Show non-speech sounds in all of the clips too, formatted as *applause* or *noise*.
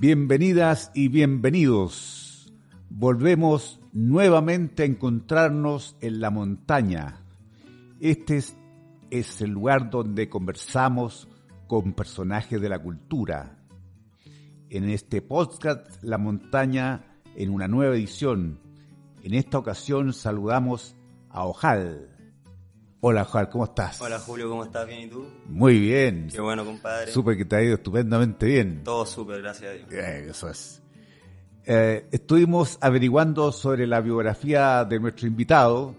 Bienvenidas y bienvenidos. Volvemos nuevamente a encontrarnos en la montaña. Este es, el lugar donde conversamos con personajes de la cultura. En este podcast La montaña en una nueva edición. En esta ocasión saludamos a Ojal. Hola Ojal, ¿cómo estás? Hola Julio, ¿cómo estás? ¿Bien y tú? Muy bien. Qué bueno, compadre. Supe que te ha ido estupendamente bien. Todo súper, gracias a Dios. Eh, Eso es. Eh, estuvimos averiguando sobre la biografía de nuestro invitado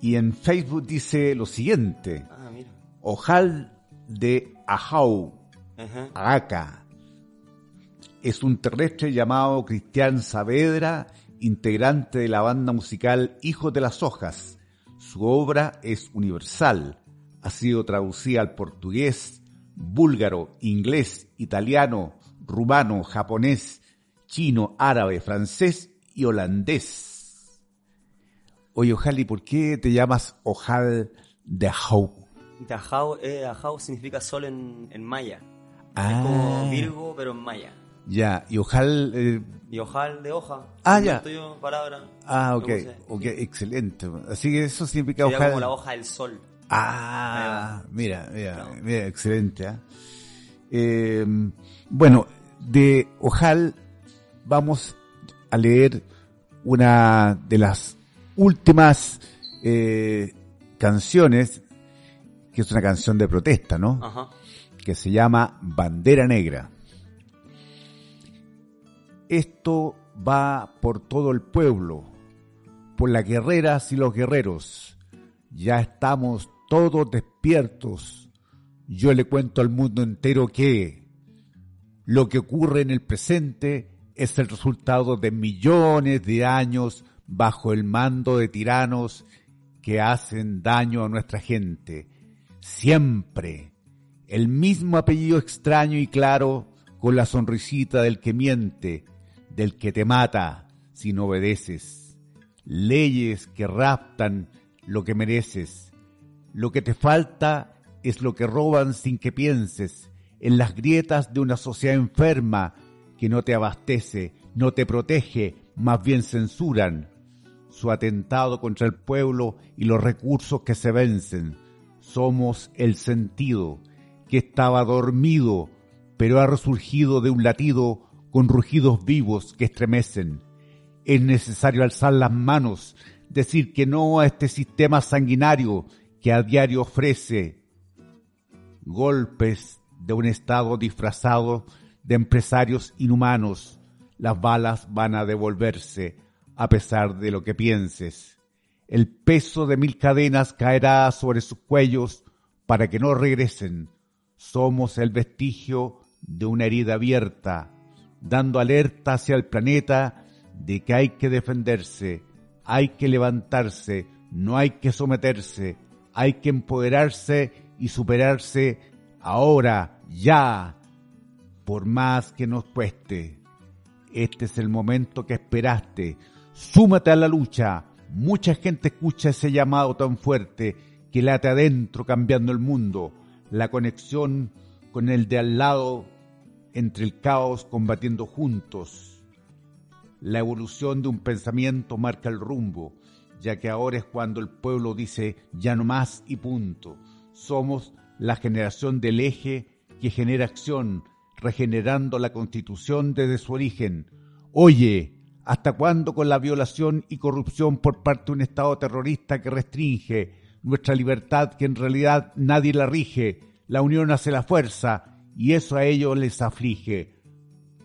y en Facebook dice lo siguiente. Ah, mira. Ojal de Ajau, Ajá. Aca, es un terrestre llamado Cristian Saavedra, integrante de la banda musical Hijos de las Hojas. Su obra es universal. Ha sido traducida al portugués, búlgaro, inglés, italiano, rumano, japonés, chino, árabe, francés y holandés. Oye, Ojal, ¿y por qué te llamas Ojal de Ajau? Tajao, eh, significa sol en, en maya. Ah. Es como Virgo, pero en maya. Ya, y Ojal... eh, Y ojal de hoja. Ah, ya. Invento yo palabra. Ah, ok, ok, excelente. Así que eso significa Sería ojal. como la hoja del sol. Ah, mira, mira, Claro. mira, excelente. ¿ah? Eh, bueno, de Ojal vamos a leer una de las últimas eh, canciones, que es una canción de protesta, ¿no? Ajá. que se llama Bandera Negra. Esto va por todo el pueblo, por las guerreras y los guerreros. Ya estamos todos despiertos. Yo le cuento al mundo entero que lo que ocurre en el presente es el resultado de millones de años bajo el mando de tiranos que hacen daño a nuestra gente. Siempre el mismo apellido extraño y claro con la sonrisita del que miente, del que te mata si no obedeces. Leyes que raptan lo que mereces. Lo que te falta es lo que roban sin que pienses en las grietas de una sociedad enferma que no te abastece, no te protege, más bien censuran su atentado contra el pueblo y los recursos que se vencen. Somos el sentido que estaba dormido, pero ha resurgido de un latido con rugidos vivos que estremecen. Es necesario alzar las manos, decir que no a este sistema sanguinario que a diario ofrece golpes de un Estado disfrazado de empresarios inhumanos. Las balas van a devolverse a pesar de lo que pienses. El peso de mil cadenas caerá sobre sus cuellos para que no regresen. Somos el vestigio de una herida abierta, dando alerta hacia el planeta de que hay que defenderse, hay que levantarse, no hay que someterse, hay que empoderarse y superarse ahora, ya, por más que nos cueste. Este es el momento que esperaste. Súmate a la lucha. Mucha gente escucha ese llamado tan fuerte que late adentro cambiando el mundo. La conexión con el de al lado entre el caos combatiendo juntos. La evolución de un pensamiento marca el rumbo, ya que ahora es cuando el pueblo dice ya no más y punto. Somos la generación del eje que genera acción, regenerando la constitución desde su origen. Oye, ¿hasta cuándo con la violación y corrupción por parte de un Estado terrorista que restringe nuestra libertad que en realidad nadie la rige? La unión hace la fuerza y eso a ellos les aflige.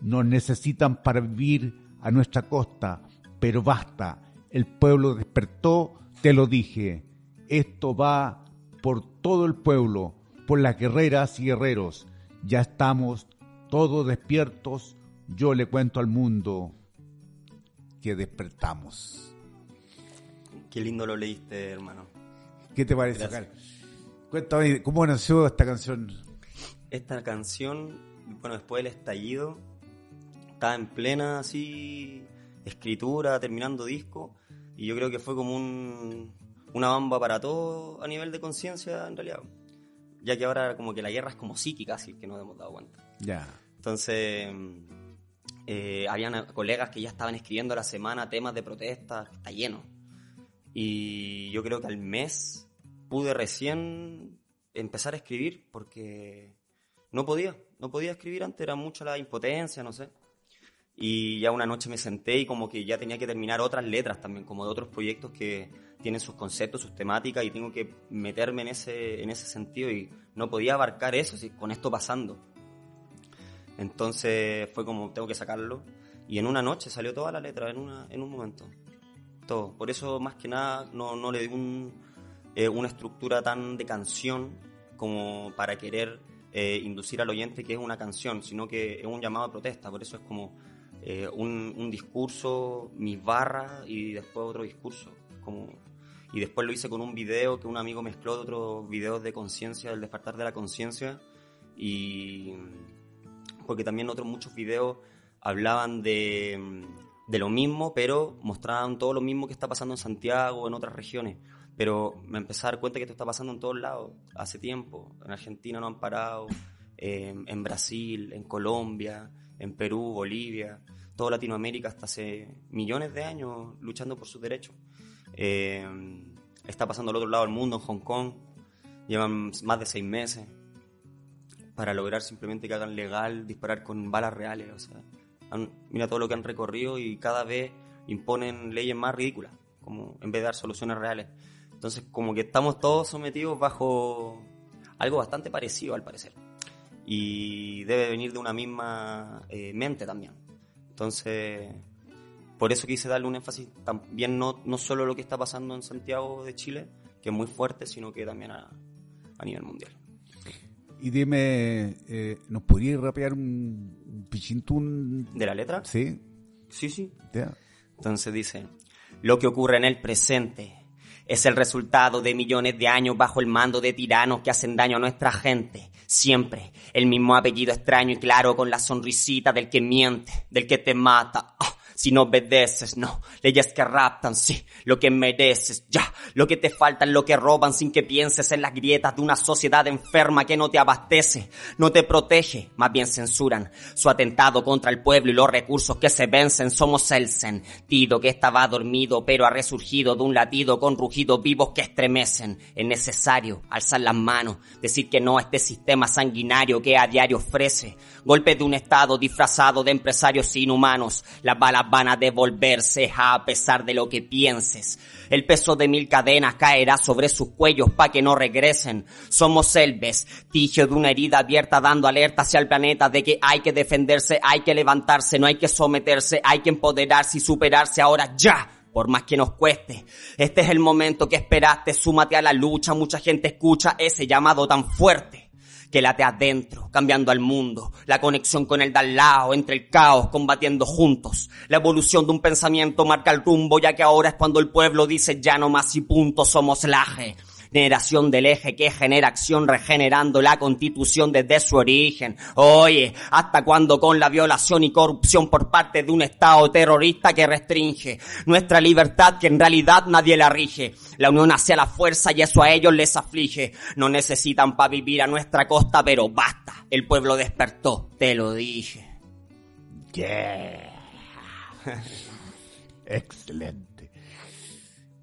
Nos necesitan para vivir a nuestra costa, pero basta. El pueblo despertó, te lo dije. Esto va por todo el pueblo, por las guerreras y guerreros. Ya estamos todos despiertos. Yo le cuento al mundo que despertamos. Qué lindo lo leíste, hermano. ¿Qué te parece. Oscar? Cuéntame, ¿cómo nació esta canción? Esta canción, bueno, después del estallido, estaba en plena así escritura, terminando disco, y yo creo que fue como un, una bamba para todo a nivel de conciencia en realidad. Ya que ahora como que la guerra es como psíquica, así que nos hemos dado cuenta. Ya. Entonces, eh, habían colegas que ya estaban escribiendo a la semana temas de protesta, está lleno. Y yo creo que al mes pude recién empezar a escribir porque no podía, no podía escribir antes, era mucha la impotencia, no sé. Y ya una noche me senté y como que ya tenía que terminar otras letras también, como de otros proyectos que tienen sus conceptos, sus temáticas y tengo que meterme en ese, en ese sentido y no podía abarcar eso sí, con esto pasando. Entonces fue como, tengo que sacarlo. Y en una noche salió toda la letra, en, una, en un momento. Todo. Por eso, más que nada, no, no le di un, eh, una estructura tan de canción como para querer eh, inducir al oyente que es una canción, sino que es un llamado a protesta. Por eso es como eh, un, un discurso, mis barras y después otro discurso. Como, y después lo hice con un video que un amigo mezcló de otros videos de conciencia, del despertar de la conciencia. Y porque también otros muchos videos hablaban de, de lo mismo, pero mostraban todo lo mismo que está pasando en Santiago, en otras regiones. Pero me empecé a dar cuenta que esto está pasando en todos lados, hace tiempo. En Argentina no han parado, eh, en Brasil, en Colombia, en Perú, Bolivia, toda Latinoamérica hasta hace millones de años luchando por sus derechos. Eh, está pasando al otro lado del mundo, en Hong Kong, llevan más de seis meses para lograr simplemente que hagan legal disparar con balas reales. O sea, han- mira todo lo que han recorrido y cada vez imponen leyes más ridículas, como en vez de dar soluciones reales. Entonces, como que estamos todos sometidos bajo algo bastante parecido, al parecer. Y debe venir de una misma eh, mente también. Entonces, por eso quise darle un énfasis también no, no solo lo que está pasando en Santiago de Chile, que es muy fuerte, sino que también a, a nivel mundial. Y dime, eh, ¿nos podrías rapear un, pichintún? ¿De la letra? Sí, Sí, sí. Entonces dice, lo que ocurre en el presente es el resultado de millones de años bajo el mando de tiranos que hacen daño a nuestra gente. Siempre el mismo apellido extraño y claro con la sonrisita del que miente, del que te mata. Ah, si no obedeces, no. Leyes que raptan, sí, lo que mereces, ya. Lo que te falta es lo que roban sin que pienses en las grietas de una sociedad enferma que no te abastece, no te protege, más bien censuran. Su atentado contra el pueblo y los recursos que se vencen somos el sentido que estaba dormido pero ha resurgido de un latido con rugidos vivos que estremecen. Es necesario alzar las manos, decir que no a este sistema sanguinario que a diario ofrece. Golpes de un estado disfrazado de empresarios inhumanos. Las balas van a devolverse a pesar de lo que pienses. El peso de mil cadenas caerá sobre sus cuellos pa' que no regresen. Somos el vestigio de una herida abierta dando alerta hacia el planeta de que hay que defenderse, hay que levantarse, no hay que someterse, hay que empoderarse y superarse ahora ya por más que nos cueste. Este es el momento que esperaste, súmate a la lucha, mucha gente escucha ese llamado tan fuerte que late adentro, cambiando al mundo, la conexión con el de al lado, entre el caos, combatiendo juntos. La evolución de un pensamiento marca el rumbo, ya que ahora es cuando el pueblo dice ya no más y punto, somos la generación del eje que genera acción regenerando la constitución desde su origen. Oye, ¿hasta cuándo con la violación y corrupción por parte de un Estado terrorista que restringe nuestra libertad que en realidad nadie la rige? La unión hacia la fuerza y eso a ellos les aflige. No necesitan para vivir a nuestra costa, pero basta. El pueblo despertó, te lo dije. Yeah. *laughs* Excelente.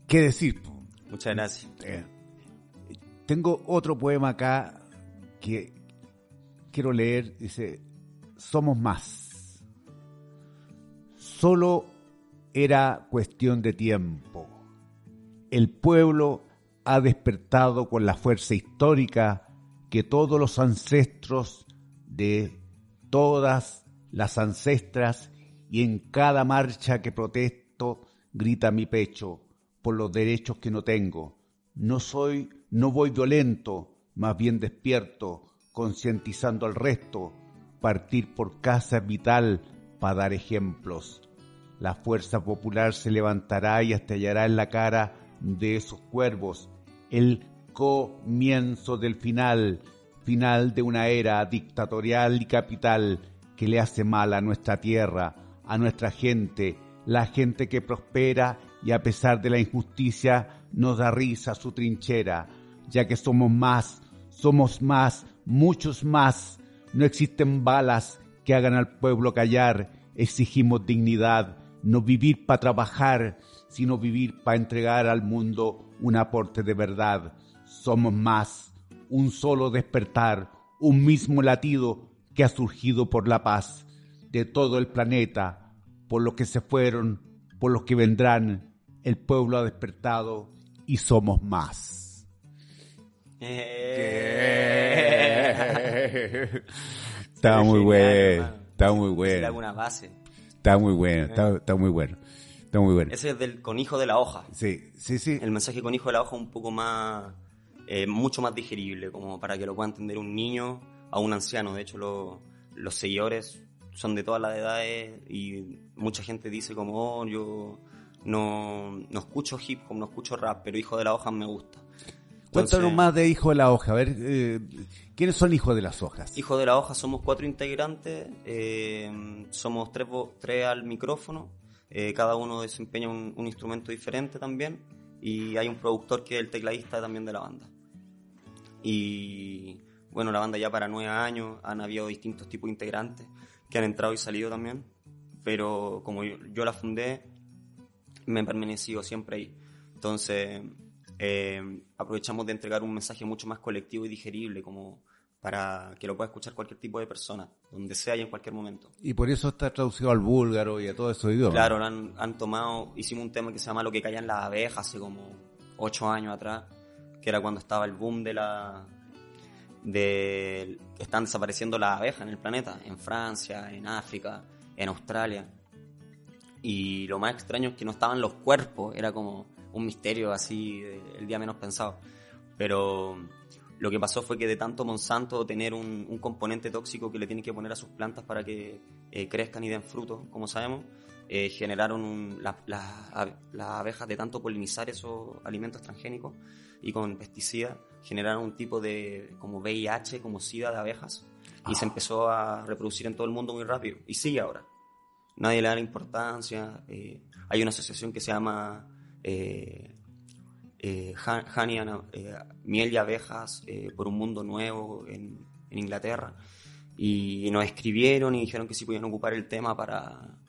¿Qué decir? Muchas gracias. Eh, tengo otro poema acá que quiero leer. Dice, somos más. Solo era cuestión de tiempo. El pueblo ha despertado con la fuerza histórica que todos los ancestros de todas las ancestras y en cada marcha que protesto grita mi pecho, por los derechos que no tengo. No soy, no voy violento, más bien despierto, concientizando al resto. Partir por casa vital para dar ejemplos. La fuerza popular se levantará y estallará en la cara de esos cuervos. El comienzo del final, final de una era dictatorial y capital que le hace mal a nuestra tierra, a nuestra gente, la gente que prospera y a pesar de la injusticia nos da risa su trinchera, ya que somos más, somos más, muchos más. No existen balas que hagan al pueblo callar, exigimos dignidad, no vivir para trabajar, sino vivir para entregar al mundo un aporte de verdad. Somos más, un solo despertar, un mismo latido que ha surgido por la paz de todo el planeta, por los que se fueron, por los que vendrán. El pueblo ha despertado y somos más. Eh. Está muy bueno, está muy bueno, alguna base. está muy bueno, está, está muy bueno, está muy bueno. Ese es del con hijo de la hoja. Sí, sí, sí. El mensaje con hijo de la hoja es un poco más, eh, mucho más digerible, como para que lo pueda entender un niño a un anciano. De hecho, lo- los seguidores son de todas las edades y mucha gente dice como, oh, yo no, no escucho hip hop, no escucho rap, pero hijo de la hoja me gusta. Cuéntanos más de Hijo de la Hoja. A ver, eh, ¿quiénes son Hijos de las Hojas? Hijo de la hoja somos cuatro integrantes, eh, somos tres, tres al micrófono, eh, cada uno desempeña un, un instrumento diferente también y hay un productor que es el tecladista también de la banda. Y bueno, la banda ya para nueve años, han habido distintos tipos de integrantes que han entrado y salido también, pero como yo, yo la fundé, me he permanecido siempre ahí. Entonces, eh, aprovechamos de entregar un mensaje mucho más colectivo y digerible, como para que lo pueda escuchar cualquier tipo de persona, donde sea y en cualquier momento. Y por eso está traducido al búlgaro y a todos esos idiomas. Claro, han, han tomado, hicimos un tema que se llama Lo que callan las abejas hace como ocho años atrás, que era cuando estaba el boom de la de que están desapareciendo las abejas en el planeta, en Francia, en África, en Australia. Y lo más extraño es que no estaban los cuerpos, era como un misterio así, de- el día menos pensado. Pero lo que pasó fue que de tanto Monsanto tener un, un componente tóxico que le tienen que poner a sus plantas para que eh, crezcan y den frutos, como sabemos, eh, generaron un- la- la- las abejas de tanto polinizar esos alimentos transgénicos y con pesticidas generaron un tipo de como VIH, como SIDA de abejas y se empezó a reproducir en todo el mundo muy rápido y sigue ahora. Nadie le da la importancia. eh, hay una asociación que se llama eh, eh, eh, Miel y Abejas eh, por un Mundo Nuevo en, Inglaterra. Y nos escribieron y dijeron que si podían ocupar el tema para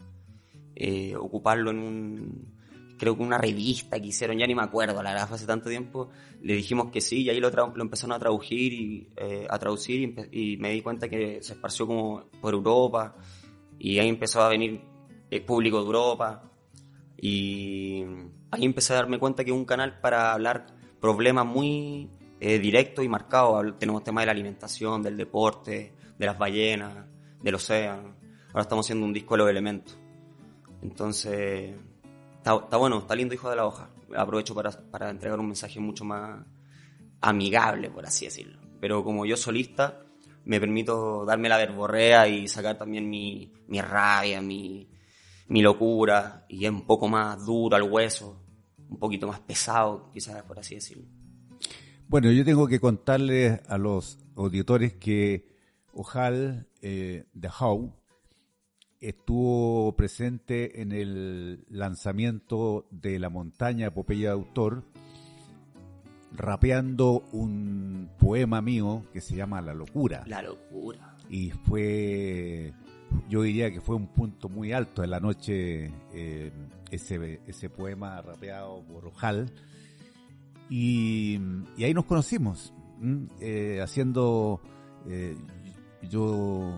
eh, ocuparlo en un. Creo que una revista que hicieron, ya ni me acuerdo, la verdad, hace tanto tiempo. Le dijimos que sí y ahí lo, empezaron a traducir y a traducir y me di cuenta que se esparció como por Europa y ahí empezó a venir el público de Europa y ahí empecé a darme cuenta que es un canal para hablar problemas muy eh, directos y marcados. Tenemos temas de la alimentación, del deporte, de las ballenas, del océano. Ahora estamos haciendo un disco de los elementos. Entonces, está, está bueno, está lindo Hijo de la Hoja. Aprovecho para, para entregar un mensaje mucho más amigable, por así decirlo. Pero como yo solista, me permito darme la verborrea y sacar también mi, mi rabia, mi, mi locura, y es un poco más duro al hueso, un poquito más pesado, quizás por así decirlo. Bueno, yo tengo que contarles a los auditores que Ojal eh, de How estuvo presente en el lanzamiento de La Montaña Epopeya de Autor, rapeando un poema mío que se llama La Locura. La locura. y fue, yo diría que fue un punto muy alto de la noche eh, ese, ese poema rapeado por Ojal. Y, y ahí nos conocimos. Eh, haciendo, eh, yo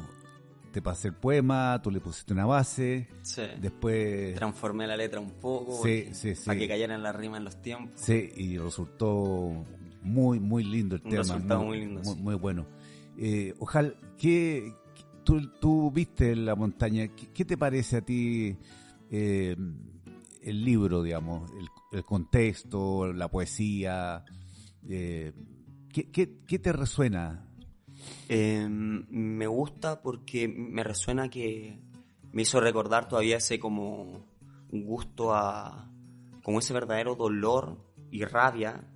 te pasé el poema, tú le pusiste una base, Sí. después... Transformé la letra un poco Sí, sí, para que cayeran las rimas en los tiempos. Sí, y resultó muy, muy lindo el Un tema. resultado muy lindo, Muy, sí. muy bueno. Eh, ojalá, ¿qué, tú, viste la montaña, ¿qué, te parece a ti eh, el libro, digamos, el, el contexto, la poesía. eh, ¿qué, te resuena? Eh, me gusta porque me resuena que me hizo recordar todavía ese como gusto a como ese verdadero dolor y rabia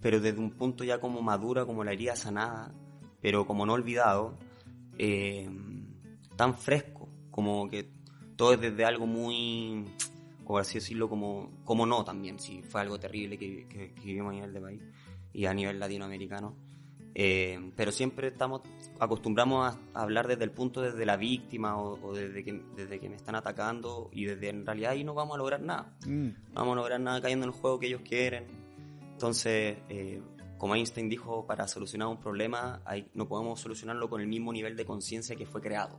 pero desde un punto ya como madura como la herida sanada pero como no olvidado eh, tan fresco como que todo es desde algo muy como así decirlo como como no también si fue algo terrible que, que- que vivimos a nivel de país y a nivel latinoamericano eh, pero siempre estamos acostumbramos a hablar desde el punto desde la víctima o, o desde, que, desde que me están atacando y desde en realidad ahí no vamos a lograr nada. No vamos a lograr nada cayendo en el juego que ellos quieren. Entonces, eh, como Einstein dijo, para solucionar un problema hay- no podemos solucionarlo con el mismo nivel de conciencia que fue creado.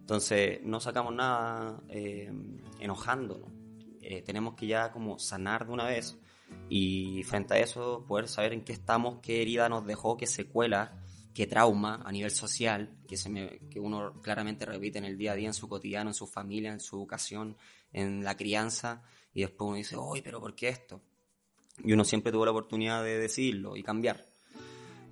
Entonces, no sacamos nada eh, enojándonos. Eh, tenemos que ya como sanar de una vez y frente a eso poder saber en qué estamos, qué herida nos dejó, qué secuela, qué trauma a nivel social que, se me- que uno claramente repite en el día a día, en su cotidiano, en su familia, en su educación, en la crianza y después uno dice, uy, pero ¿por qué esto? Y uno siempre tuvo la oportunidad de decirlo y cambiar.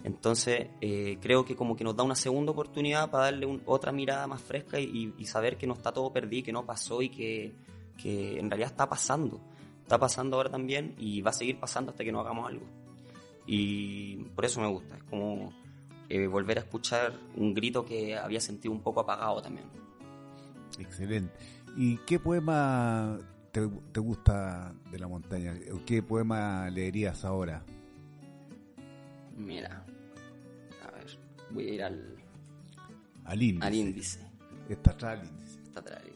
Entonces, eh, creo que como que nos da una segunda oportunidad para darle otra mirada más fresca y, saber que no está todo perdido, que no pasó y que, que en realidad está pasando. Está pasando ahora también y va a seguir pasando hasta que no hagamos algo. Y por eso me gusta, es como eh, volver a escuchar un grito que había sentido un poco apagado también. Excelente. ¿Y qué poema te, te gusta de la montaña? ¿Qué poema leerías ahora? Mira, a ver, voy a ir al, Al índice. al índice. Está atrás al índice. Está atrás del índice.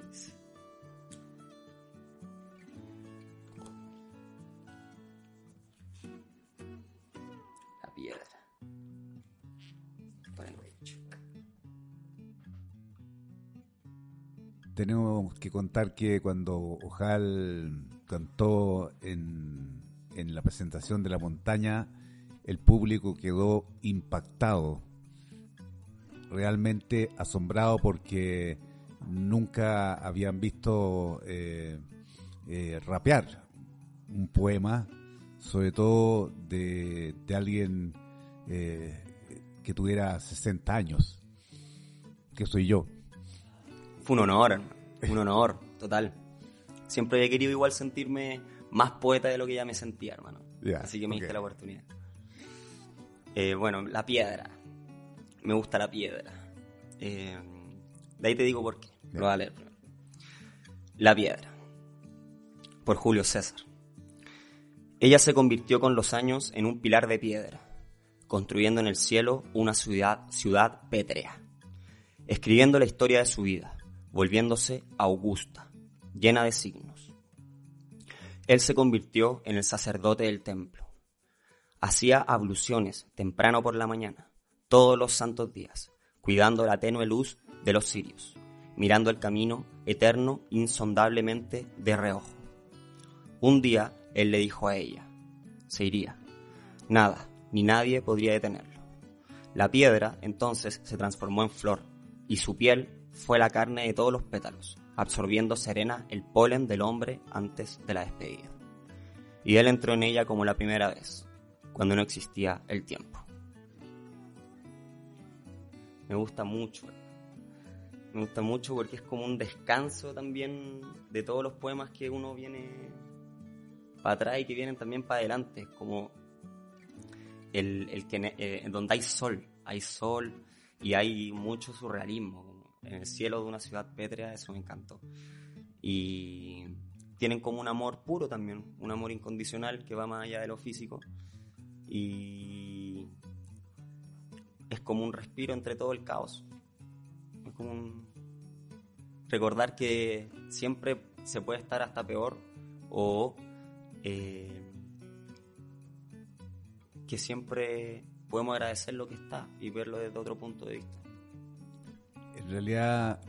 Tenemos que contar que cuando Ojal cantó en, en la presentación de la montaña, el público quedó impactado, realmente asombrado porque nunca habían visto eh, eh, rapear un poema, sobre todo de, de alguien eh, que tuviera 60 años, que soy yo. Fue un honor, un honor, total. Siempre he querido igual sentirme más poeta de lo que ya me sentía, hermano. Así que me diste ok. la oportunidad. Eh, bueno, la piedra. Me gusta la piedra. Eh, de ahí te digo por qué. Lo voy a leer primero. La piedra. Por Julio César. Ella se convirtió con los años en un pilar de piedra, construyendo en el cielo una ciudad, ciudad pétrea, escribiendo la historia de su vida, volviéndose augusta, llena de signos. Él se convirtió en el sacerdote del templo. Hacía abluciones temprano por la mañana, todos los santos días, cuidando la tenue luz de los cirios, mirando el camino eterno insondablemente de reojo. Un día él le dijo a ella, se iría. Nada, ni nadie podría detenerlo. La piedra entonces se transformó en flor, y su piel fue la carne de todos los pétalos, absorbiendo serena el polen del hombre antes de la despedida. Y él entró en ella como la primera vez, cuando no existía el tiempo. Me gusta mucho. Me gusta mucho porque es como un descanso también de todos los poemas que uno viene para atrás y que vienen también para adelante. Como el, el que eh, donde hay sol, hay sol y hay mucho surrealismo. En el cielo de una ciudad pétrea, eso me encantó. Y tienen como un amor puro también, un amor incondicional que va más allá de lo físico. Y es como un respiro entre todo el caos. Es como un recordar que siempre se puede estar hasta peor o eh, que siempre podemos agradecer lo que está y verlo desde otro punto de vista. En realidad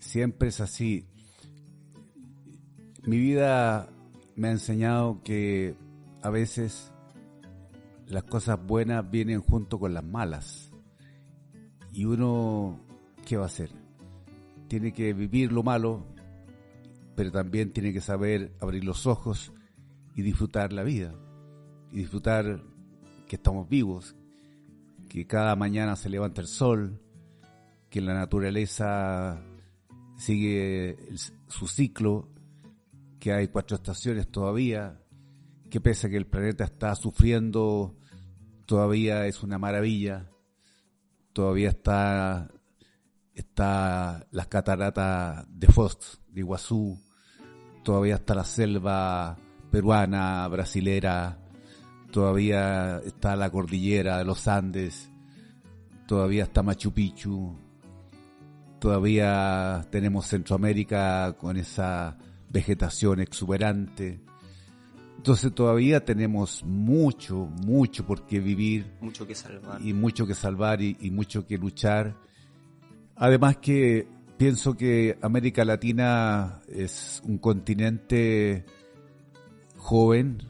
siempre es así. Mi vida me ha enseñado que a veces las cosas buenas vienen junto con las malas. Y uno, ¿qué va a hacer? Tiene que vivir lo malo pero también tiene que saber abrir los ojos y disfrutar la vida. Y disfrutar que estamos vivos, que cada mañana se levanta el sol, que la naturaleza sigue su ciclo, que hay cuatro estaciones todavía, que pese a que el planeta está sufriendo, todavía es una maravilla, todavía está, está las cataratas de Foz, de Iguazú, todavía está la selva peruana, brasilera, todavía está la cordillera de los Andes, todavía está Machu Picchu, todavía tenemos Centroamérica con esa vegetación exuberante. Entonces todavía tenemos mucho, mucho por qué vivir Mucho que salvar. y mucho que salvar y, y mucho que luchar. Además que pienso que América Latina es un continente joven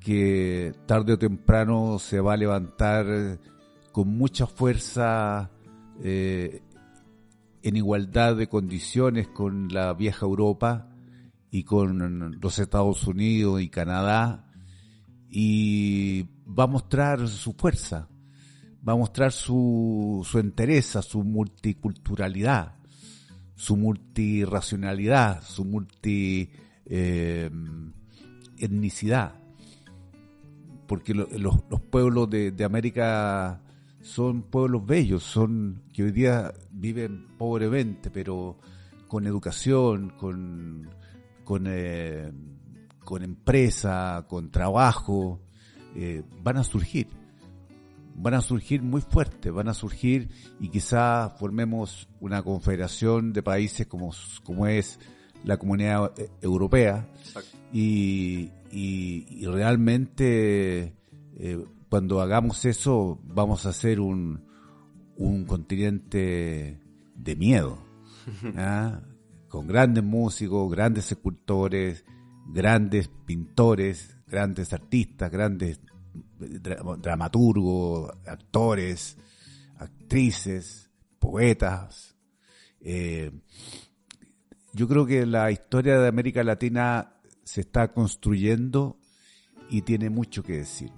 que tarde o temprano se va a levantar con mucha fuerza eh, en igualdad de condiciones con la vieja Europa y con los Estados Unidos y Canadá y va a mostrar su fuerza, va a mostrar su, su entereza, su multiculturalidad, su multiracionalidad, su multi eh. Porque lo- los, los pueblos de, de América son pueblos bellos, son que hoy día viven pobremente, pero con educación, con, con, eh, con empresa, con trabajo, eh, van a surgir. Van a surgir muy fuertes, van a surgir y quizá formemos una confederación de países como, como es la comunidad eh, europea y- y realmente eh, cuando hagamos eso vamos a ser un, un continente de miedo, *laughs* ¿ah? con grandes músicos, grandes escultores, grandes pintores, grandes artistas, grandes dra- dramaturgos, actores, actrices, poetas. eh, yo creo que la historia de América Latina se está construyendo y tiene mucho que decir.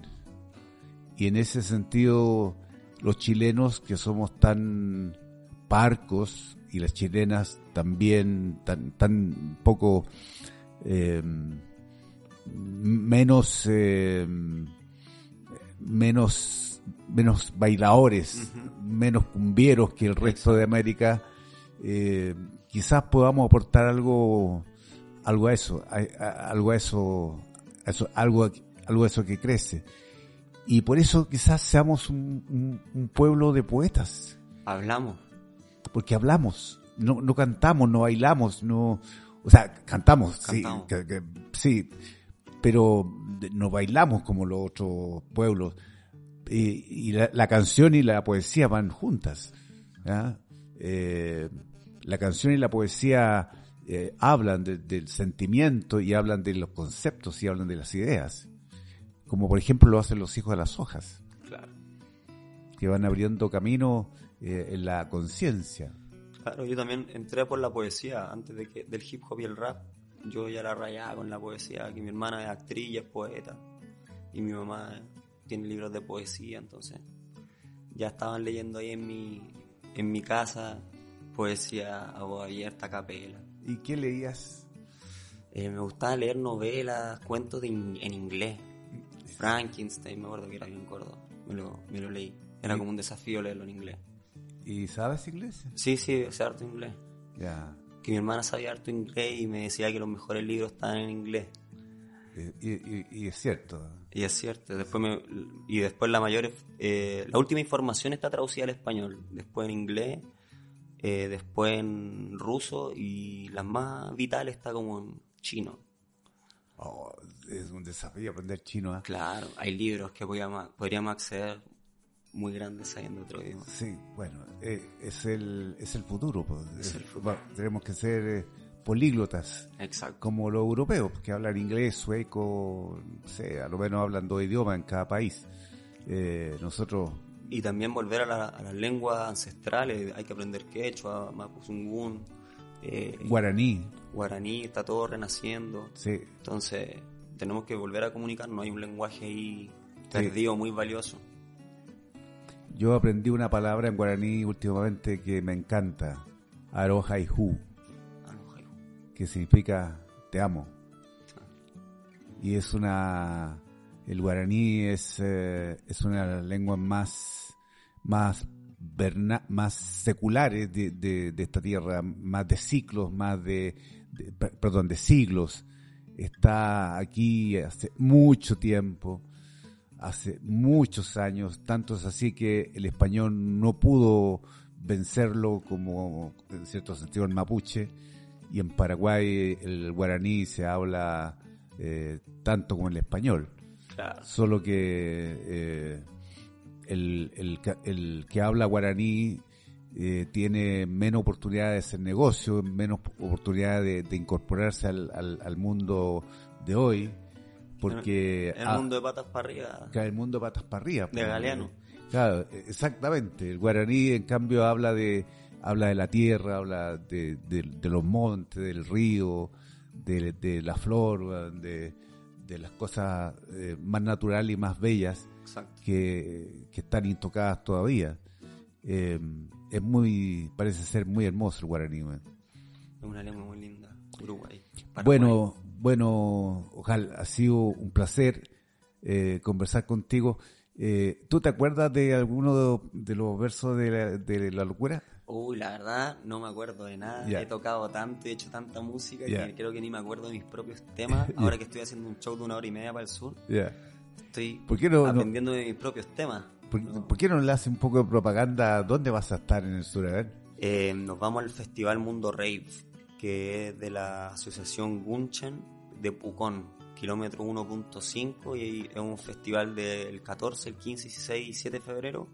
Y en ese sentido, los chilenos que somos tan parcos y las chilenas también tan, tan poco eh, menos eh, menos menos bailadores, menos cumbieros que el resto de América, eh, quizás podamos aportar algo algo a eso, a- a- algo a eso, a eso algo, algo a eso que crece. Y por eso quizás seamos un, un- un pueblo de poetas, Hablamos. porque hablamos, no, no cantamos, no bailamos, no, o sea, cantamos, Cantamos. sí, que- que- sí, pero no bailamos como los otros pueblos. Y, y la, la canción y la poesía van juntas. ¿ya? Eh, la canción y la poesía eh, hablan de- del sentimiento y hablan de los conceptos y hablan de las ideas. Como por ejemplo lo hacen los hijos de las hojas, Claro. que van abriendo camino eh, en la conciencia. Claro, yo también entré por la poesía antes de que, del hip hop y el rap. Yo ya la rayaba con la poesía, que mi hermana es actriz y es poeta. Y mi mamá tiene libros de poesía, entonces ya estaban leyendo ahí en mi, en mi casa poesía a voz abierta, a capela. ¿Y qué leías? Eh, me gustaba leer novelas, cuentos de in- en inglés. Frankenstein, me acuerdo que era bien gordo. Me lo, me lo leí. Era como un desafío leerlo en inglés. ¿Y sabes inglés? Sí, sí, sé harto inglés. Ya. que mi hermana sabía harto inglés y me decía que los mejores libros estaban en inglés. Y, y- y es cierto. Y es cierto, después me- y después la mayor, eh, la última información está traducida al español, después en inglés, eh, después en ruso y las más vitales está como en chino. Oh, es un desafío aprender chino. ¿ah? Claro, hay libros que podríamos, podríamos acceder muy grandes sabiendo otro idioma. Sí, bueno, eh, es, el, es el futuro. pues. Es el Eh, futuro. va- tenemos que ser eh, políglotas, Exacto. como los europeos, que hablan inglés, sueco, no sé, a lo menos hablan dos idiomas en cada país. Eh, nosotros, Y también volver a, la- a las lenguas ancestrales, hay que aprender quechua, mapuzungún, eh, guaraní, guaraní, está todo renaciendo. Sí, Entonces, tenemos que volver a comunicarnos. Hay un lenguaje ahí perdido, muy valioso. yo aprendí una palabra en guaraní últimamente que me encanta, Ah, jaijo. que significa te amo. Y es una, el guaraní es, eh, es una de las lenguas más, más, más seculares de, de- de esta tierra, más de ciclos, más de, de- per- perdón, de siglos. Está aquí hace mucho tiempo, hace muchos años, tantos así que el español no pudo vencerlo como en cierto sentido el mapuche y en Paraguay el guaraní se habla eh, tanto como el español, Claro. solo que eh, el, el que habla guaraní eh, tiene menos oportunidades de hacer negocio, menos oportunidades de, de incorporarse al, al- al mundo de hoy, porque El mundo de patas para arriba. el mundo patas para arriba. De pues. Galeano. Claro, exactamente. El guaraní, en cambio, habla de habla de la tierra, habla de, de- de los montes, del río, de, de la flor, de, de las cosas eh, más naturales y más bellas que, que están intocadas todavía. Eh, es muy, parece ser muy hermoso el guaraní. weón. Es una lengua muy linda. Uruguay. Paraguay. Bueno, bueno, ojalá, ha sido un placer eh, conversar contigo. Eh, ¿Tú te acuerdas de alguno de, de los versos de la, de la locura? Uy, la verdad, no me acuerdo de nada. He tocado tanto, he hecho tanta música Ya. que creo que ni me acuerdo de mis propios temas. *laughs* Ahora que estoy haciendo un show de una hora y media para el sur, estoy ¿Por qué no- no- aprendiendo de mis propios temas. ¿Por, No. por qué no le hace un poco de propaganda? ¿Dónde vas a estar en el sur? A ver. Eh, nos vamos al Festival Mundo Rave, que es de la Asociación Gunchen de Pucón, kilómetro 1.5, y es un festival del 14, el 15, 16 y 7 de febrero.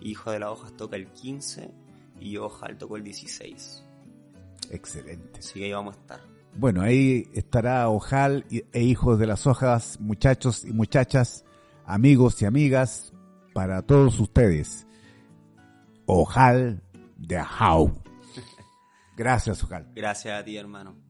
Hijo de las Hojas toca el 15 y Ojal tocó el 16. Excelente. Así que ahí vamos a estar. Bueno, ahí estará Ojal e Hijos de las Hojas, muchachos y muchachas, amigos y amigas, para todos ustedes. Ojal de How. *laughs* Gracias, Ojal. Gracias a ti, hermano.